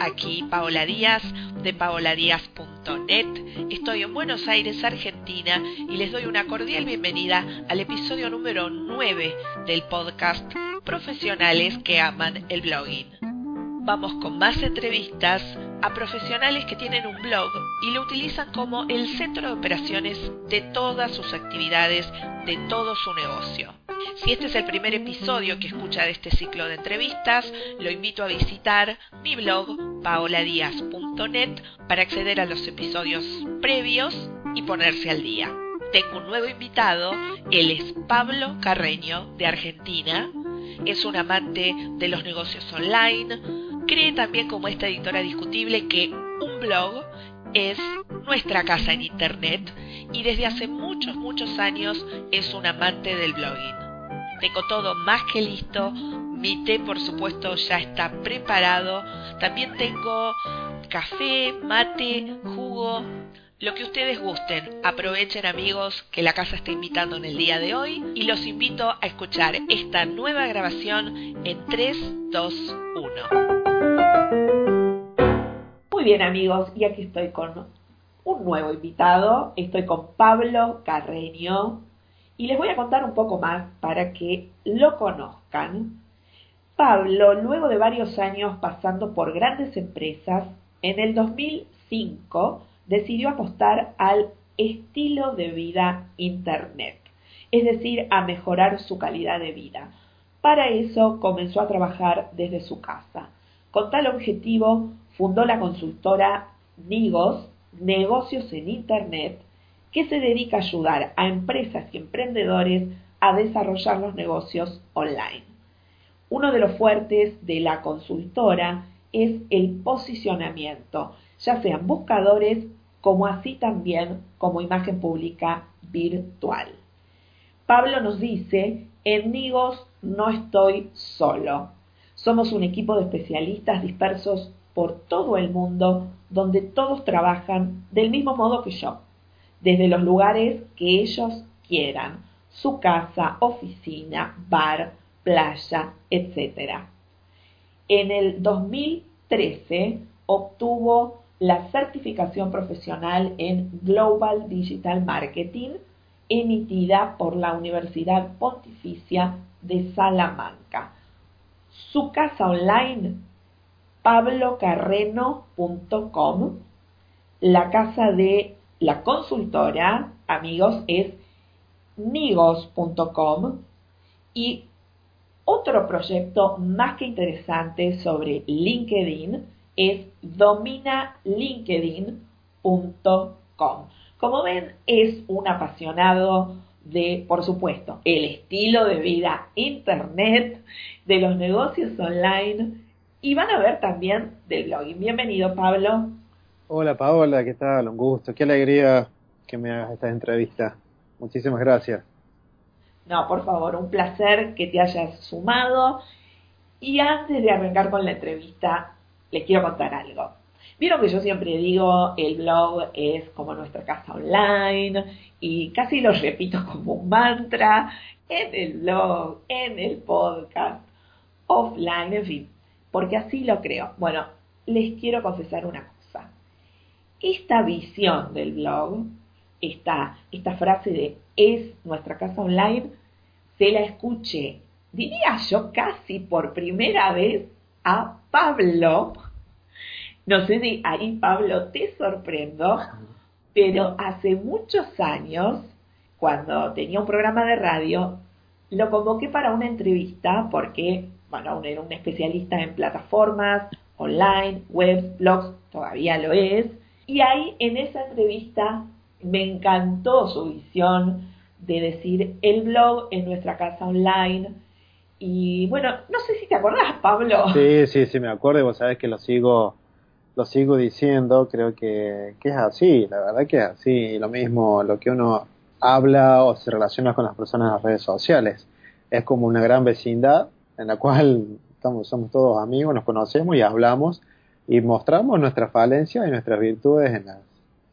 Aquí Paola Díaz de paoladíaz.net. Estoy en Buenos Aires, Argentina y les doy una cordial bienvenida al episodio número 9 del podcast Profesionales que aman el blogging. Vamos con más entrevistas a profesionales que tienen un blog y lo utilizan como el centro de operaciones de todas sus actividades, de todo su negocio. Si este es el primer episodio que escucha de este ciclo de entrevistas, lo invito a visitar mi blog paoladias.net para acceder a los episodios previos y ponerse al día. Tengo un nuevo invitado, él es Pablo Carreño de Argentina, es un amante de los negocios online, cree también como esta editora discutible que un blog es nuestra casa en Internet y desde hace muchos, muchos años es un amante del blogging. Tengo todo más que listo, mi té por supuesto ya está preparado, también tengo café, mate, jugo, lo que ustedes gusten. Aprovechen amigos que la casa está invitando en el día de hoy y los invito a escuchar esta nueva grabación en 3, 2, 1. Muy bien amigos, y aquí estoy con un nuevo invitado, estoy con Pablo Carreño y les voy a contar un poco más para que lo conozcan. Pablo, luego de varios años pasando por grandes empresas, en el 2005 decidió apostar al estilo de vida Internet, es decir, a mejorar su calidad de vida. Para eso comenzó a trabajar desde su casa. Con tal objetivo fundó la consultora Nigos, Negocios en Internet, que se dedica a ayudar a empresas y emprendedores a desarrollar los negocios online. Uno de los fuertes de la consultora es el posicionamiento, ya sean buscadores como así también como imagen pública virtual. Pablo nos dice, en Nigos no estoy solo. Somos un equipo de especialistas dispersos por todo el mundo donde todos trabajan del mismo modo que yo, desde los lugares que ellos quieran, su casa, oficina, bar, playa, etc. En el 2013 obtuvo la certificación profesional en Global Digital Marketing emitida por la Universidad Pontificia de Salamanca. Su casa online, pablocarreno.com. La casa de la consultora, amigos, es nigos.com. Y otro proyecto más que interesante sobre LinkedIn es dominalinkedin.com. Como ven, es un apasionado de, por supuesto, el estilo de vida internet, de los negocios online y van a ver también del blogging. Bienvenido, Pablo. Hola, Paola, ¿qué tal? Un gusto, qué alegría que me hagas esta entrevista. Muchísimas gracias. No, por favor, un placer que te hayas sumado. Y antes de arrancar con la entrevista, les quiero contar algo. Vieron que yo siempre digo, el blog es como nuestra casa online y casi lo repito como un mantra en el blog, en el podcast, offline, en fin, porque así lo creo. Bueno, les quiero confesar una cosa. Esta visión del blog, esta, frase de es nuestra casa online, se la escuché, diría yo casi por primera vez a Pablo no sé si ahí, Pablo, te sorprendo, pero hace muchos años, cuando tenía un programa de radio, lo convoqué para una entrevista porque, bueno, era un especialista en plataformas, online, webs, blogs, todavía lo es, Y ahí en esa entrevista me encantó su visión de decir el blog en nuestra casa online. Y bueno, no sé si te acordás, Pablo. Sí, sí, sí, me acuerdo y vos sabés que lo sigo, lo sigo diciendo, creo que, que es así, la verdad que es así. Lo mismo, lo que uno habla o se relaciona con las personas en las redes sociales. Es como una gran vecindad en la cual estamos, somos todos amigos, nos conocemos y hablamos y mostramos nuestras falencias y nuestras virtudes en las,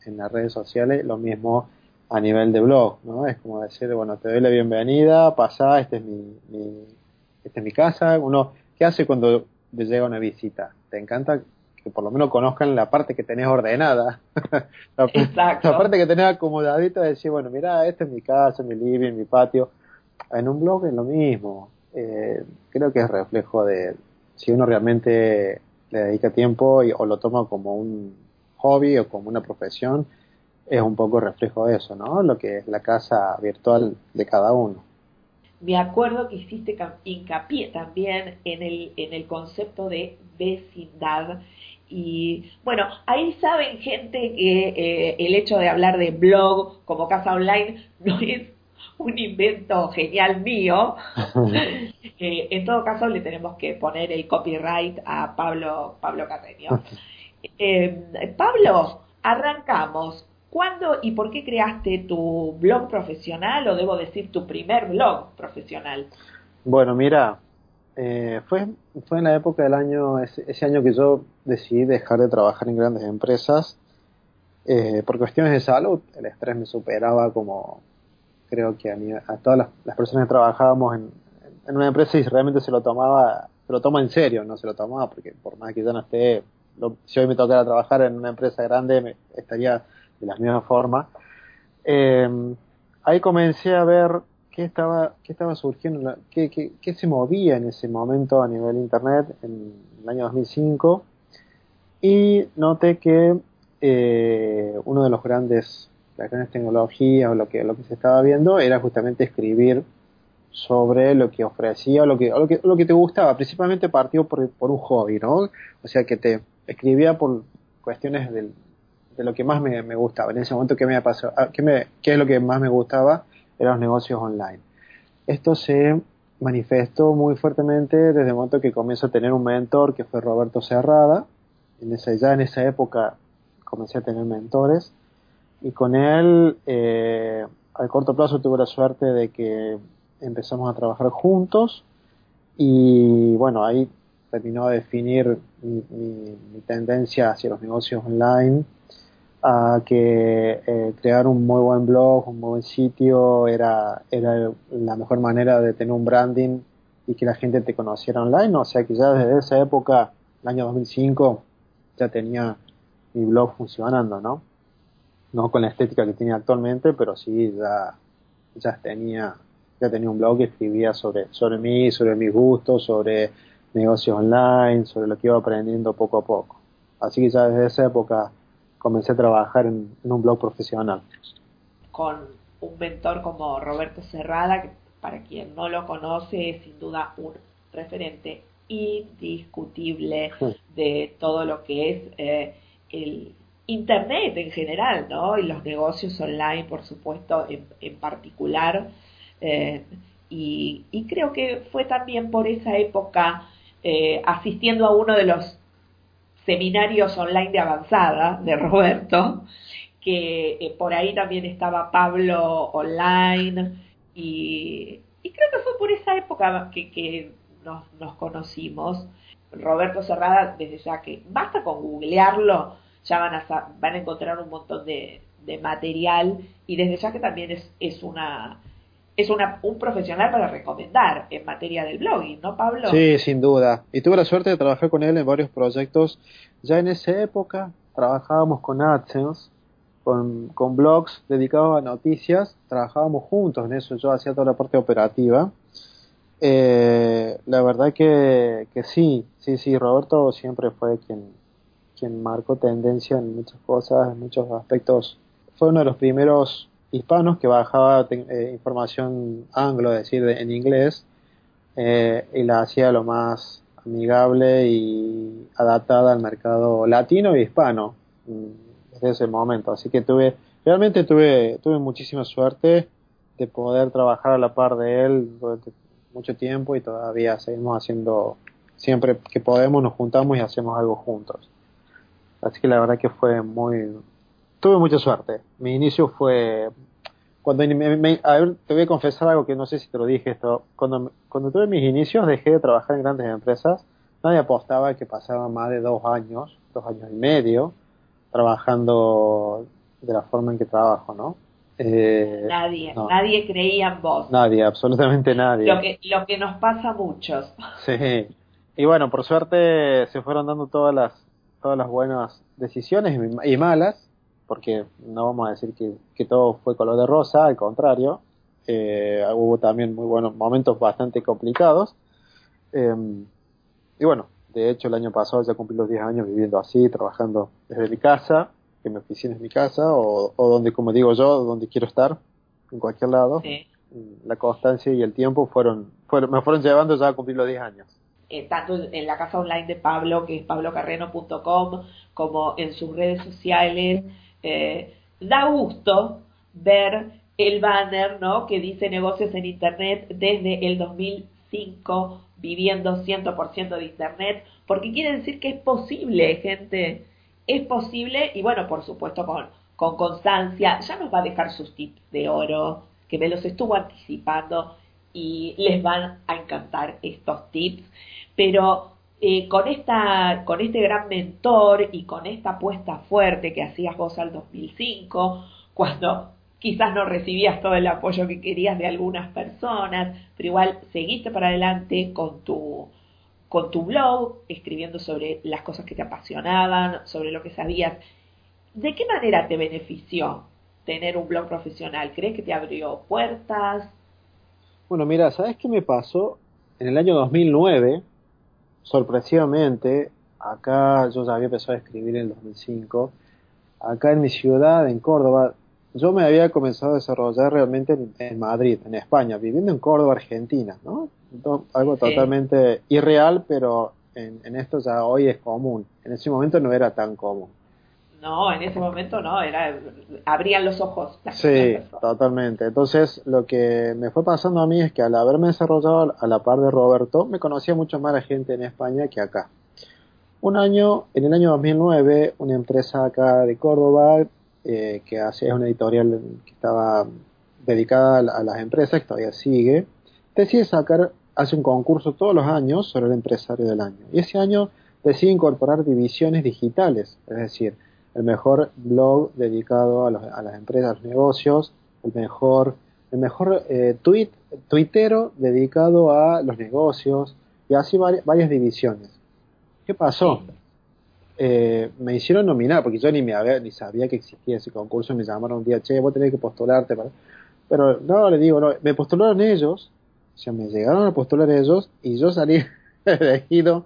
en las redes sociales, lo mismo a nivel de blog, ¿no? Es como decir, bueno, te doy la bienvenida, pasa, este es mi, mi, esta es mi casa. Uno, ¿qué hace cuando te llega una visita? Te encanta que por lo menos conozcan la parte que tenés ordenada. la, Exacto. la parte que tenés acomodadita, de decir, bueno, mira, esta es mi casa, mi living, mi patio. En un blog es lo mismo. Eh, creo que es reflejo de si uno realmente le dedica tiempo y, o lo toma como un hobby o como una profesión, es un poco reflejo de eso, ¿no? Lo que es la casa virtual de cada uno. Me acuerdo que hiciste hincapié también en el, en el concepto de vecindad. Y bueno, ahí saben gente que eh, el hecho de hablar de blog como casa online no es un invento genial mío. eh, en todo caso, le tenemos que poner el copyright a Pablo, Pablo Carreño. Eh, Pablo, arrancamos. ¿Cuándo y por qué creaste tu blog profesional o debo decir tu primer blog profesional? Bueno, mira, eh, fue, fue en la época del año, ese, ese, año que yo decidí dejar de trabajar en grandes empresas. Eh, por cuestiones de salud, el estrés me superaba como, creo que a, mí, a todas las, las, personas que trabajábamos en, en, una empresa y realmente se lo tomaba, se lo toma en serio, no se lo tomaba porque por más que ya no esté, lo, si hoy me tocara trabajar en una empresa grande, me, estaría de la misma forma. Eh, ahí comencé a ver qué estaba, qué estaba surgiendo, qué, qué, qué, se movía en ese momento a nivel internet en el año 2005 y noté que eh, uno de los grandes las grandes tecnologías o lo que, lo que se estaba viendo era justamente escribir sobre lo que ofrecía o lo que, lo que, lo que te gustaba. Principalmente partió por, por un hobby, ¿no? O sea, que te escribía por cuestiones del, de lo que más me, me, gustaba. En ese momento, ¿qué, me pasó? ¿Qué, me, ¿qué es lo que más me gustaba? Eran los negocios online. Esto se manifestó muy fuertemente desde el momento que comienzo a tener un mentor que fue Roberto Cerrada. En esa, ya en esa época comencé a tener mentores y con él eh, al corto plazo tuve la suerte de que empezamos a trabajar juntos y bueno ahí terminó de definir mi, mi, tendencia hacia los negocios online a que eh, crear un muy buen blog, un muy buen sitio era, era la mejor manera de tener un branding y que la gente te conociera online, o sea que ya desde esa época, el año 2005, ya tenía mi blog funcionando, ¿no? No con la estética que tiene actualmente, pero sí ya, ya tenía, ya tenía un blog que escribía sobre, sobre mí, sobre mis gustos, sobre negocios online, sobre lo que iba aprendiendo poco a poco. Así que ya desde esa época comencé a trabajar en, en un blog profesional. Con un mentor como Roberto Cerrada, que para quien no lo conoce es sin duda un referente indiscutible de todo lo que es eh, el Internet en general, ¿no? Y los negocios online, por supuesto, en, en particular. Eh, y, creo que fue también por esa época, eh, asistiendo a uno de los seminarios online de avanzada de Roberto, que eh, por ahí también estaba Pablo online, y, y creo que fue por esa época que, que nos, nos conocimos. Roberto Cerrada, desde ya que basta con googlearlo, ya van a, van a encontrar un montón de, de material y desde ya que también es, es una es una, un profesional para recomendar en materia del blogging, ¿no, Pablo? Sí, sin duda. Y tuve la suerte de trabajar con él en varios proyectos. Ya en esa época trabajábamos con AdSense, con, con blogs dedicados a noticias, trabajábamos juntos en eso, yo hacía toda la parte operativa. Eh, la verdad que, que sí, sí, sí, Roberto siempre fue quien, quien marcó tendencia en muchas cosas, en muchos aspectos. Fue uno de los primeros hispanos que bajaba eh, información anglo, es decir, de, en inglés, eh, y la hacía lo más amigable y adaptada al mercado latino y hispano. desde ese momento. Así que tuve, realmente tuve, tuve muchísima suerte de poder trabajar a la par de él durante mucho tiempo y todavía seguimos haciendo, siempre que podemos nos juntamos y hacemos algo juntos. Así que la verdad que fue muy, tuve mucha suerte. Mi inicio fue, cuando me, a ver, te voy a confesar algo que no sé si te lo dije esto, cuando, cuando tuve mis inicios dejé de trabajar en grandes empresas, nadie apostaba que pasaba más de dos años, dos años y medio, trabajando de la forma en que trabajo, ¿no? Eh, nadie, nadie creía en vos. Nadie, absolutamente nadie. Lo que, lo que nos pasa a muchos. Sí. Y bueno, por suerte se fueron dando todas las, todas las buenas decisiones y malas, porque no vamos a decir que, que todo fue color de rosa, al contrario. Eh, hubo también muy buenos momentos bastante complicados. Eh, y bueno, de hecho el año pasado ya cumplí los 10 años viviendo así, trabajando desde mi casa que mi oficina es mi casa o, donde, como digo yo, donde quiero estar, en cualquier lado. La constancia y el tiempo fueron, fueron me fueron llevando ya a cumplir los 10 años. Eh, tanto en la casa online de Pablo, que es pablocarreno.com, como en sus redes sociales. Eh, da gusto ver el banner ¿no? que dice negocios en Internet desde el 2005, viviendo 100% de Internet, porque quiere decir que es posible, gente es posible y bueno, por supuesto con, con constancia, ya nos va a dejar sus tips de oro, que me los estuvo anticipando y les van a encantar estos tips, pero eh, con, esta, con este gran mentor y con esta apuesta fuerte que hacías vos al 2005, cuando quizás no recibías todo el apoyo que querías de algunas personas, pero igual seguiste para adelante con tu, con tu blog, escribiendo sobre las cosas que te apasionaban, sobre lo que sabías. ¿De qué manera te benefició tener un blog profesional? ¿Crees que te abrió puertas? Bueno, mira, ¿sabes qué me pasó? En el año 2009, sorpresivamente, acá yo ya había empezado a escribir en el 2005, acá en mi ciudad, en Córdoba, yo me había comenzado a desarrollar realmente en, Madrid, en España, viviendo en Córdoba, Argentina, ¿no? algo totalmente irreal, pero en, esto ya hoy es común. En ese momento no era tan común. No, en ese momento no, era abrían los ojos. Sí, totalmente. Entonces, lo que me fue pasando a mí es que al haberme desarrollado a la par de Roberto, me conocía mucho más la gente en España que acá. Un año, en el año 2009, una empresa acá de Córdoba eh, que hacía una editorial que estaba dedicada a, las empresas, que todavía sigue, decide sacar, hace un concurso todos los años sobre el empresario del año. Y ese año decide incorporar divisiones digitales, es decir, el mejor blog dedicado a, las empresas, a los negocios, el mejor, el mejor eh, tuitero dedicado a los negocios, y así varias, divisiones. ¿Qué pasó? Eh, me hicieron nominar, porque yo ni me había, ni sabía que existía ese concurso, me llamaron un día, che, vos tenés que postularte. Pero no, le digo, no, me postularon ellos, o sea, me llegaron a postular ellos y yo salí elegido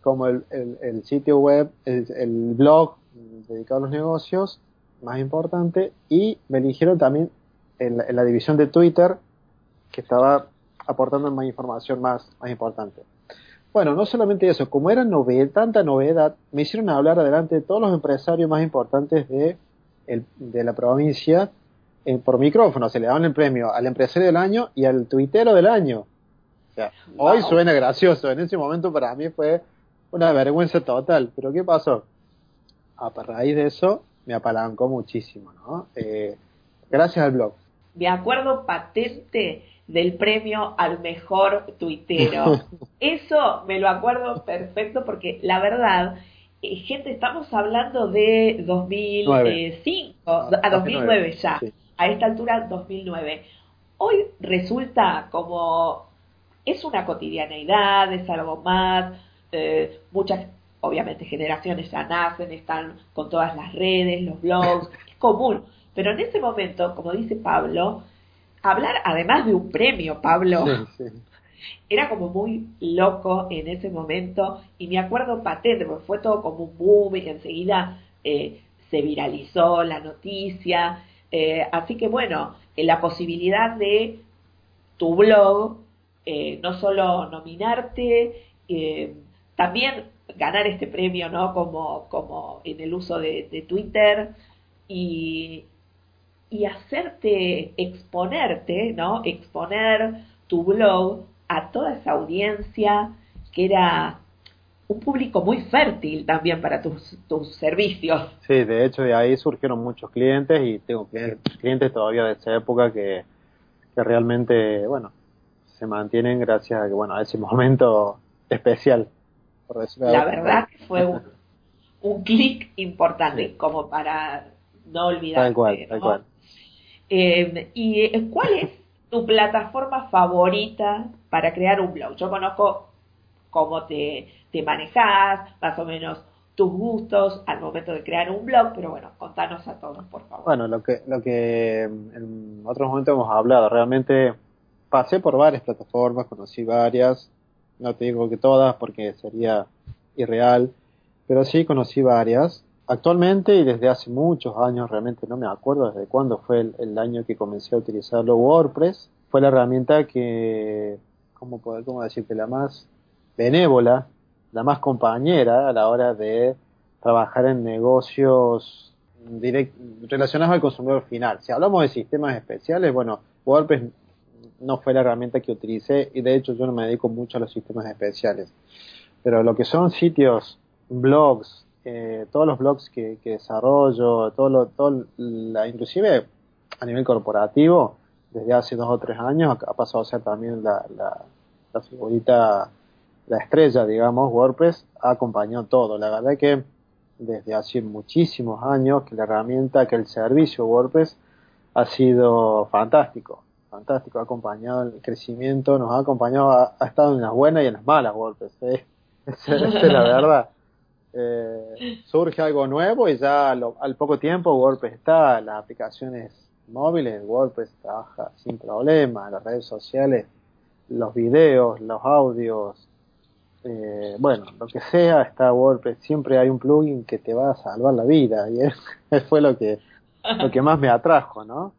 como el, el, sitio web, el, blog dedicado a los negocios más importante y me eligieron también en la, división de Twitter que estaba aportando más información más, más importante. Bueno, no solamente eso, como era novedad, tanta novedad, me hicieron hablar adelante de todos los empresarios más importantes de, el, de la provincia por micrófono, se le daban el premio al empresario del año y al tuitero del año. O sea, hoy suena gracioso, en ese momento para mí fue una vergüenza total, pero ¿qué pasó? A raíz de eso me apalancó muchísimo, ¿no? Eh, gracias al blog. Me acuerdo patente del premio al mejor tuitero. Eso me lo acuerdo perfecto porque la verdad, eh, gente, estamos hablando de 2005, a 2009 ya a esta altura 2009. Hoy resulta como es una cotidianeidad, es algo más, eh, muchas, obviamente, generaciones ya nacen, están con todas las redes, los blogs, es común. Pero en ese momento, como dice Pablo, hablar además de un premio, Pablo, era como muy loco en ese momento y me acuerdo patente, porque fue todo como un boom y enseguida eh, se viralizó la noticia eh, así que bueno, eh, la posibilidad de tu blog, no solo nominarte, también ganar este premio, ¿no? Como, como en el uso de, Twitter y, y hacerte exponerte, ¿no? Exponer tu blog a toda esa audiencia que era un público muy fértil también para tus, tus servicios. Sí, de hecho de ahí surgieron muchos clientes y tengo clientes, todavía de esa época que, que realmente, bueno, se mantienen gracias a, que, bueno, a ese momento especial. Por La verdad que fue un, un clic importante como para no olvidar. Tal cual, tal cual. Eh, ¿Y eh, cuál es tu plataforma favorita para crear un blog? Yo conozco cómo te, te manejas, más o menos tus gustos al momento de crear un blog, pero bueno, contanos a todos, por favor. Bueno, lo que, lo que en otros momentos hemos hablado, realmente pasé por varias plataformas, conocí varias, no te digo que todas porque sería irreal, pero sí conocí varias. Actualmente y desde hace muchos años, realmente no me acuerdo desde cuándo fue el, año que comencé a utilizarlo, WordPress fue la herramienta que, ¿cómo, poder, cómo decirte? La más benévola, la más compañera a la hora de trabajar en negocios direct, relacionados al consumidor final. Si hablamos de sistemas especiales, bueno, WordPress no fue la herramienta que utilicé y de hecho yo no me dedico mucho a los sistemas especiales. Pero lo que son sitios, blogs, eh, todos los blogs que, desarrollo, todo lo, la, inclusive a nivel corporativo, desde hace dos o tres años ha pasado a ser también la, la, la figurita, la estrella, digamos, WordPress ha acompañado todo. La verdad que desde hace muchísimos años que la herramienta, que el servicio WordPress ha sido fantástico fantástico, ha acompañado el crecimiento, nos ha acompañado, ha, estado en las buenas y en las malas golpes, ¿eh? es la verdad. Eh, surge algo nuevo y ya al poco tiempo WordPress está, las aplicaciones móviles, WordPress trabaja sin problema, las redes sociales, los videos, los audios, eh, bueno, lo que sea está WordPress, siempre hay un plugin que te va a salvar la vida y fue lo que, lo que más me atrajo, ¿no?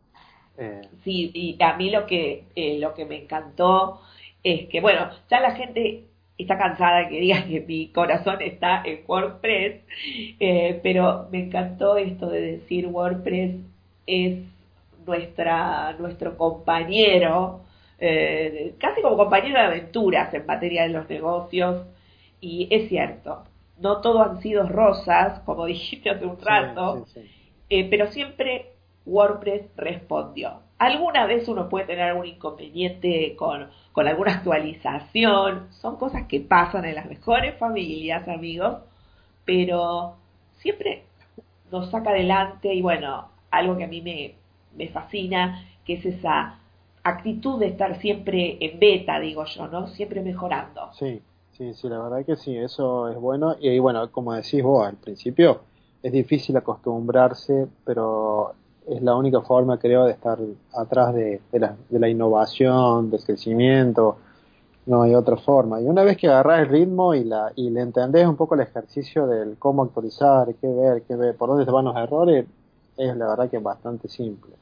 Eh, sí, y a mí lo que, eh, lo que me encantó es que, bueno, ya la gente está cansada de que diga que mi corazón está en WordPress, eh, pero me encantó esto de decir WordPress es nuestra, nuestro compañero, casi como compañero de aventuras en materia de los negocios, y es cierto, no todo han sido rosas, como dijiste hace un rato, pero siempre WordPress respondió. Alguna vez uno puede tener algún inconveniente con, con alguna actualización, son cosas que pasan en las mejores familias, amigos, pero siempre nos saca adelante y bueno, algo que a mí me, me fascina, que es esa actitud de estar siempre en beta, digo yo, ¿no? Siempre mejorando. Sí, sí, sí, la verdad que sí, eso es bueno. Y bueno, como decís vos al principio, es difícil acostumbrarse, pero es la única forma, creo, de estar atrás de, la, de la innovación, del crecimiento. No hay otra forma. Y una vez que agarras el ritmo y, la, y le entendés un poco el ejercicio del cómo actualizar, qué ver, qué ver, por dónde se van los errores, es la verdad que es bastante simple.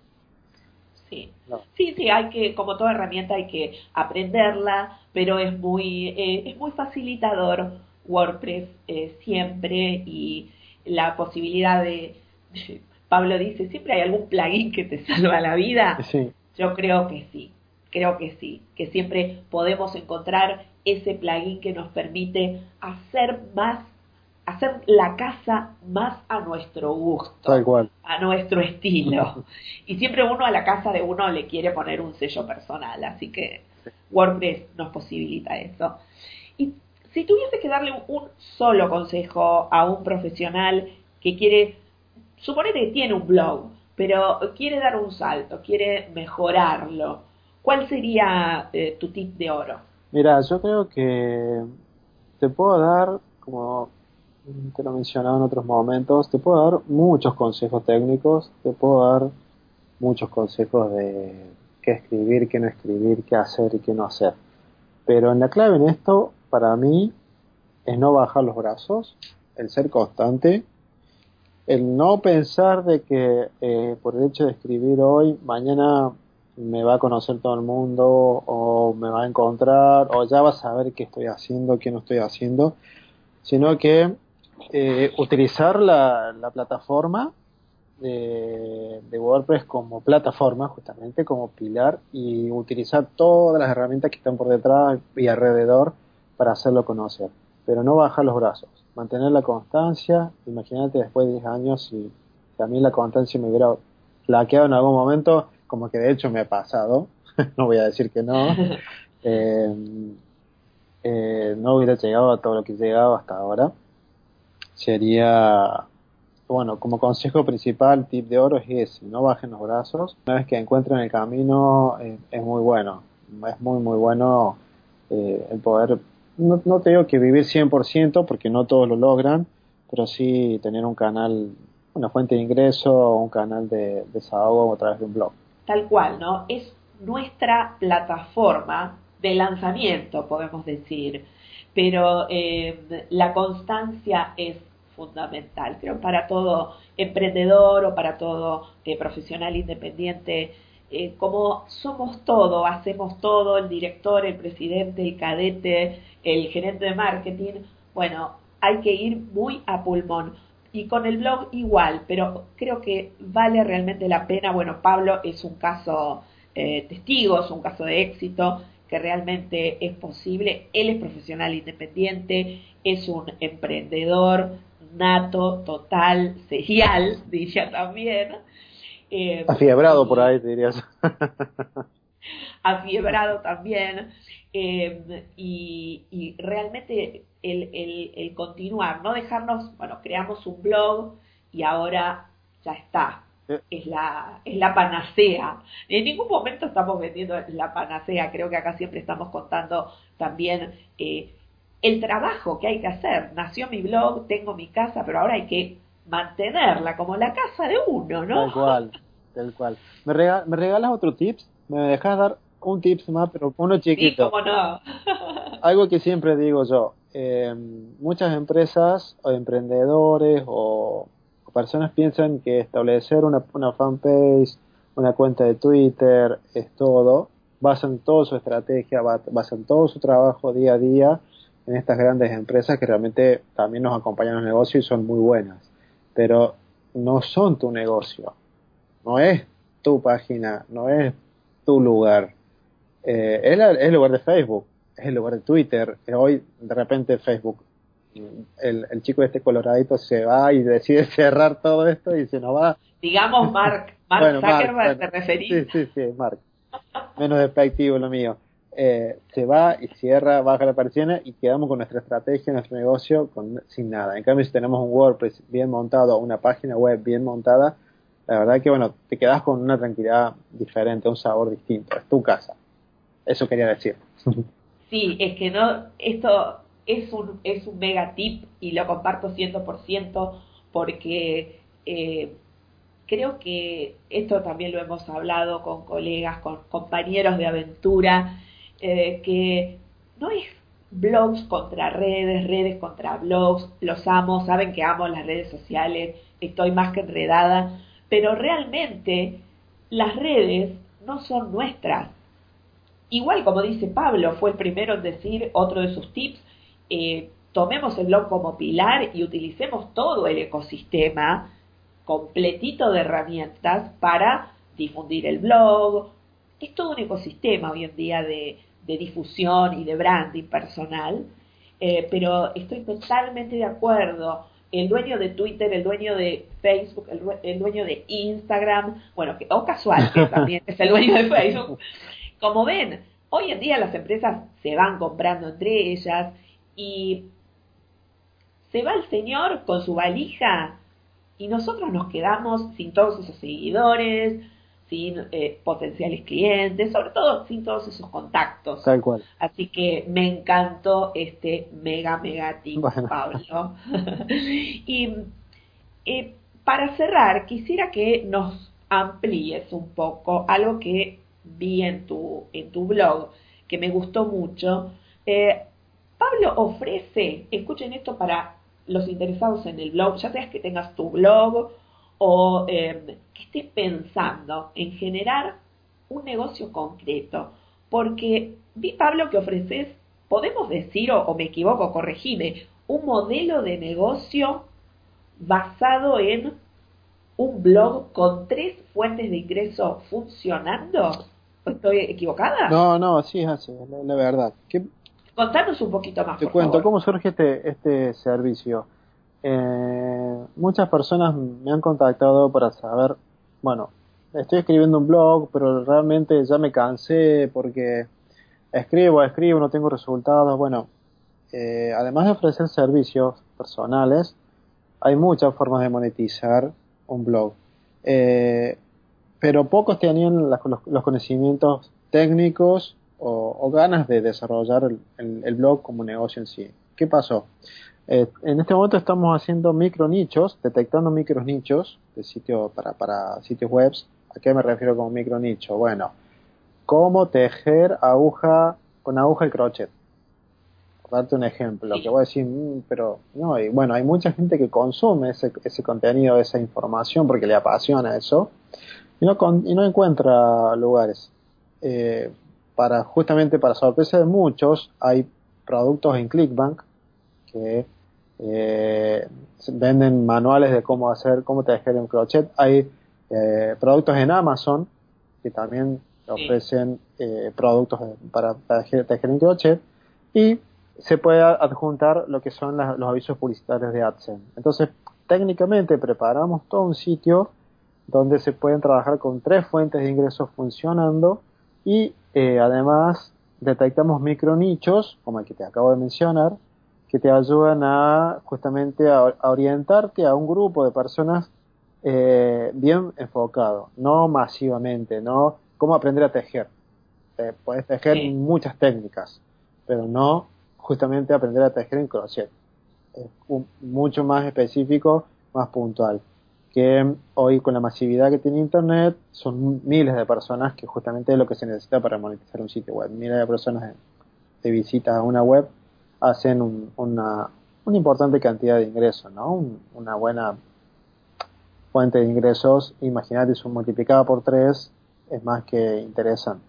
Sí. sí, sí, hay que, como toda herramienta, hay que aprenderla, pero es muy, eh, es muy facilitador WordPress eh, siempre y la posibilidad de Pablo dice, ¿siempre hay algún plugin que te salva la vida? Sí. Yo creo que sí, creo que sí, que siempre podemos encontrar ese plugin que nos permite hacer más, hacer la casa más a nuestro gusto, Tal cual. a nuestro estilo. y siempre uno a la casa de uno le quiere poner un sello personal, así que WordPress nos posibilita eso. Y si tuviese que darle un solo consejo a un profesional que quiere suponete que tiene un blog, pero quiere dar un salto, quiere mejorarlo. ¿Cuál sería eh, tu tip de oro? Mira, yo creo que te puedo dar, como te lo he en otros momentos, te puedo dar muchos consejos técnicos, te puedo dar muchos consejos de qué escribir, qué no escribir, qué hacer y qué no hacer. Pero en la clave en esto, para mí, es no bajar los brazos, el ser constante el no pensar de que eh, por el hecho de escribir hoy, mañana me va a conocer todo el mundo o me va a encontrar o ya va a saber qué estoy haciendo, qué no estoy haciendo. sino que eh, utilizar la, la plataforma de, de, WordPress como plataforma, justamente como pilar, y utilizar todas las herramientas que están por detrás y alrededor para hacerlo conocer. Pero no bajar los brazos, mantener la constancia. Imagínate después de 10 años si, si a mí la constancia me hubiera flaqueado en algún momento, como que de hecho me ha pasado, no voy a decir que no, eh, eh, no hubiera llegado a todo lo que he llegado hasta ahora. Sería, bueno, como consejo principal, tip de oro es ese, no bajen los brazos. Una vez que encuentren el camino, eh, es muy bueno, es muy, muy bueno el poder, no, no te que vivir 100%, porque no todos lo logran, pero sí tener un canal, una fuente de ingreso, un canal de desahogo a través de un blog. Tal cual, ¿no? Es nuestra plataforma de lanzamiento, podemos decir. Pero eh, la constancia es fundamental, creo, para todo emprendedor o para todo eh, profesional independiente. Eh, como somos todo, hacemos todo, el director, el presidente, el cadete, el gerente de marketing, bueno, hay que ir muy a pulmón. Y con el blog igual, pero creo que vale realmente la pena. Bueno, Pablo es un caso eh, testigo, es un caso de éxito que realmente es posible. Él es profesional independiente, es un emprendedor nato, total, serial, diría también. Eh, Afiebrado por ahí, dirías. Afiebrado también. Eh, y, y, realmente el, el, el continuar, no dejarnos, bueno, creamos un blog y ahora ya está, es la, es la panacea. En ningún momento estamos vendiendo la panacea, creo que acá siempre estamos contando también eh, el trabajo que hay que hacer. Nació mi blog, tengo mi casa, pero ahora hay que mantenerla como la casa de uno, ¿no? Tal cual, tal cual. ¿Me, ¿me regalas otro tips? ¿Me dejas dar un tips más, pero uno chiquito? Sí, cómo no. Algo que siempre digo yo, eh, muchas empresas o emprendedores o personas piensan que establecer una, una fanpage, una cuenta de Twitter, es todo, basan toda su estrategia, basan todo su trabajo día a día en estas grandes empresas que realmente también nos acompañan en el negocio y son muy buenas. Pero no son tu negocio, no es tu página, no es tu lugar. Eh, es, el lugar de Facebook, es el lugar de Twitter. Hoy de repente Facebook el, el chico este coloradito se va y decide cerrar todo esto y se nos va. Digamos Mark, Mark Zuckerberg te referís. Sí, sí, sí, Mark. Menos despectivo lo mío. Eh, se va y cierra, baja la persiana y quedamos con nuestra estrategia, nuestro negocio con, sin nada. En cambio, si tenemos un WordPress bien montado, una página web bien montada, la verdad que bueno, te quedas con una tranquilidad diferente, un sabor distinto. Es tu casa. Eso quería decir. Sí, es que no, esto es un, es un mega tip y lo comparto 100% porque eh, creo que esto también lo hemos hablado con colegas, con compañeros de aventura, eh, que no es blogs contra redes, redes contra blogs, los amo, saben que amo las redes sociales, estoy más que enredada, pero realmente las redes no son nuestras. Igual como dice Pablo, fue el primero en decir otro de sus tips, eh, tomemos el blog como pilar y utilicemos todo el ecosistema completito de herramientas para difundir el blog. Es todo un ecosistema hoy en día de, difusión y de branding personal, eh, pero estoy totalmente de acuerdo. El dueño de Twitter, el dueño de Facebook, el, dueño de Instagram, bueno, o casual, que también es el dueño de Facebook. Como ven, hoy en día las empresas se van comprando entre ellas y se va el señor con su valija y nosotros nos quedamos sin todos esos seguidores, sin eh, potenciales clientes, sobre todo sin todos esos contactos. Tal cual. Así que me encantó este mega, mega tip, Pablo. y eh, para cerrar, quisiera que nos amplíes un poco algo que vi en tu, en tu blog, que me gustó mucho. Eh, Pablo ofrece, escuchen esto para los interesados en el blog, ya sea que tengas tu blog o em, que estés pensando en generar un negocio concreto. Porque vi, Pablo, que ofreces, podemos decir, o, me equivoco, corregime, un modelo de negocio basado en un blog con tres fuentes de ingreso funcionando. ¿Estoy equivocada? No, no, sí es así, la, verdad. Contanos un poquito más. Te cuento, ¿cómo surge este, este servicio? Eh, muchas personas me han contactado para saber, bueno, estoy escribiendo un blog, pero realmente ya me cansé porque escribo, escribo, no tengo resultados. Bueno, eh, además de ofrecer servicios personales, hay muchas formas de monetizar un blog. Eh, pero pocos tenían los, conocimientos técnicos o, ganas de desarrollar el, blog como negocio en sí. ¿Qué pasó? Eh, en este momento estamos haciendo micro nichos, detectando micro nichos de sitio para, para sitios web. ¿A qué me refiero con micro nicho? Bueno, cómo tejer aguja con aguja y crochet. Por darte un ejemplo, que voy a decir, mm, pero no, y bueno, hay mucha gente que consume ese, ese contenido, esa información porque le apasiona eso y no, y no encuentra lugares. Eh, para justamente para sorpresa de muchos hay productos en Clickbank que eh, venden manuales de cómo hacer, cómo tejer un crochet. Hay eh, productos en Amazon que también ofrecen eh, productos para, tejer, en crochet y se puede adjuntar lo que son los avisos publicitarios de AdSense. Entonces, técnicamente preparamos todo un sitio donde se pueden trabajar con tres fuentes de ingresos funcionando y eh, además detectamos micro nichos, como el que te acabo de mencionar, que te ayudan a justamente a, orientarte a un grupo de personas eh, bien enfocado, no masivamente, no cómo aprender a tejer. Eh, puedes tejer muchas técnicas, pero no justamente aprender a tejer en crochet. Es mucho más específico, más puntual. Que hoy con la masividad que tiene Internet son miles de personas que justamente es lo que se necesita para monetizar un sitio web. Miles de personas de, visitas a una web hacen una, una importante cantidad de ingresos, ¿no? una buena fuente de ingresos. Imagínate, son multiplicada por tres es más que interesante.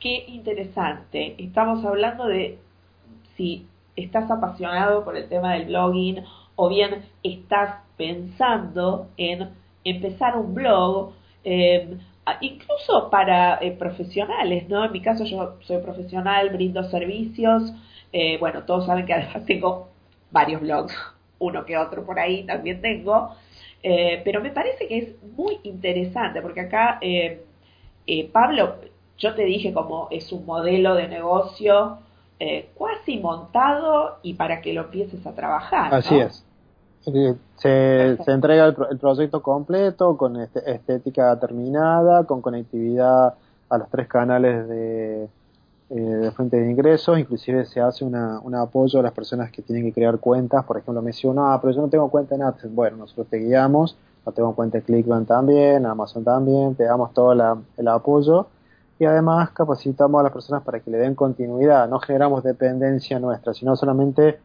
Qué interesante. Estamos hablando de si estás apasionado por el tema del blogging o bien estás pensando en empezar un blog, em, incluso para eh, profesionales, ¿no? En mi caso yo soy profesional, brindo servicios, eh, bueno, todos saben que además tengo varios blogs, uno que otro por ahí también tengo, eh, pero me parece que es muy interesante, porque acá, eh, eh, Pablo, yo te dije como es un modelo de negocio cuasi montado y para que lo empieces a trabajar. Así es. Se, se entrega el, proyecto completo, con este, estética terminada, con conectividad a los tres canales de, eh, de fuente de ingresos, inclusive se hace una, un apoyo a las personas que tienen que crear cuentas, por ejemplo, me decía ah, pero yo no tengo cuenta en AdSense, bueno, nosotros te guiamos, no tengo cuenta en Clickbank también, Amazon también, te damos todo el apoyo y además capacitamos a las personas para que le den continuidad, no generamos dependencia nuestra, sino solamente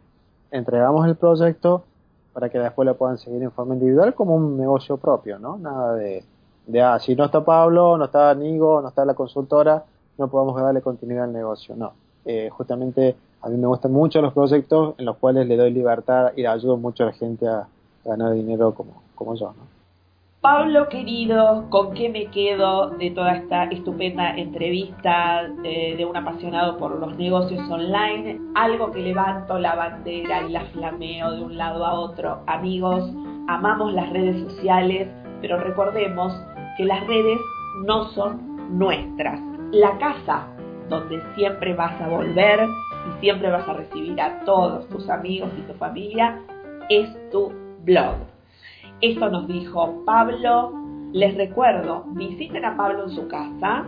entregamos el proyecto para que después lo puedan seguir en forma individual como un negocio propio, ¿no? Nada de, de ah, si no está Pablo, no está Nigo, no está la consultora, no podamos darle continuidad al negocio. No, eh, justamente a mí me gustan mucho los proyectos en los cuales le doy libertad y ayudo mucho a la gente a ganar dinero como, como yo. ¿no? Pablo querido, ¿con qué me quedo de toda esta estupenda entrevista de, de, un apasionado por los negocios online? Algo que levanto la bandera y la flameo de un lado a otro. Amigos, amamos las redes sociales, pero recordemos que las redes no son nuestras la casa donde siempre vas a volver y siempre vas a recibir a todos tus amigos y tu familia es tu blog. Esto nos dijo Pablo. Les recuerdo, visiten a Pablo en su casa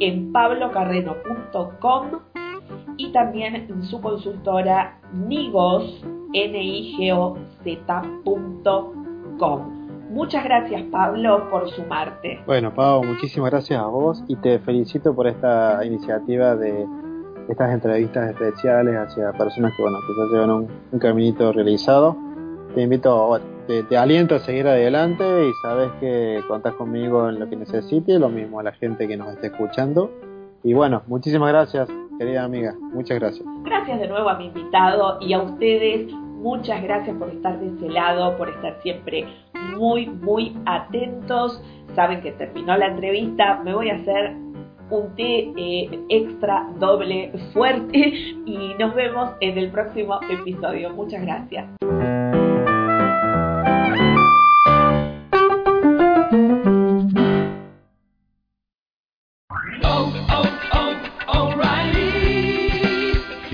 en pablocarreno.com y también en su consultora nigos, n i g o Muchas gracias Pablo por sumarte. Bueno Pablo, muchísimas gracias a vos y te felicito por esta iniciativa de estas entrevistas especiales hacia personas que bueno que ya llevan un, caminito realizado. Te invito, te, te, aliento a seguir adelante y sabes que contás conmigo en lo que necesites, lo mismo a la gente que nos esté escuchando. Y bueno, muchísimas gracias querida amiga. Muchas gracias. Gracias de nuevo a mi invitado y a ustedes. Muchas gracias por estar de ese lado, por estar siempre muy, muy atentos. Saben que terminó la entrevista. Me voy a hacer un té eh, extra doble fuerte y nos vemos en el próximo episodio. Muchas gracias.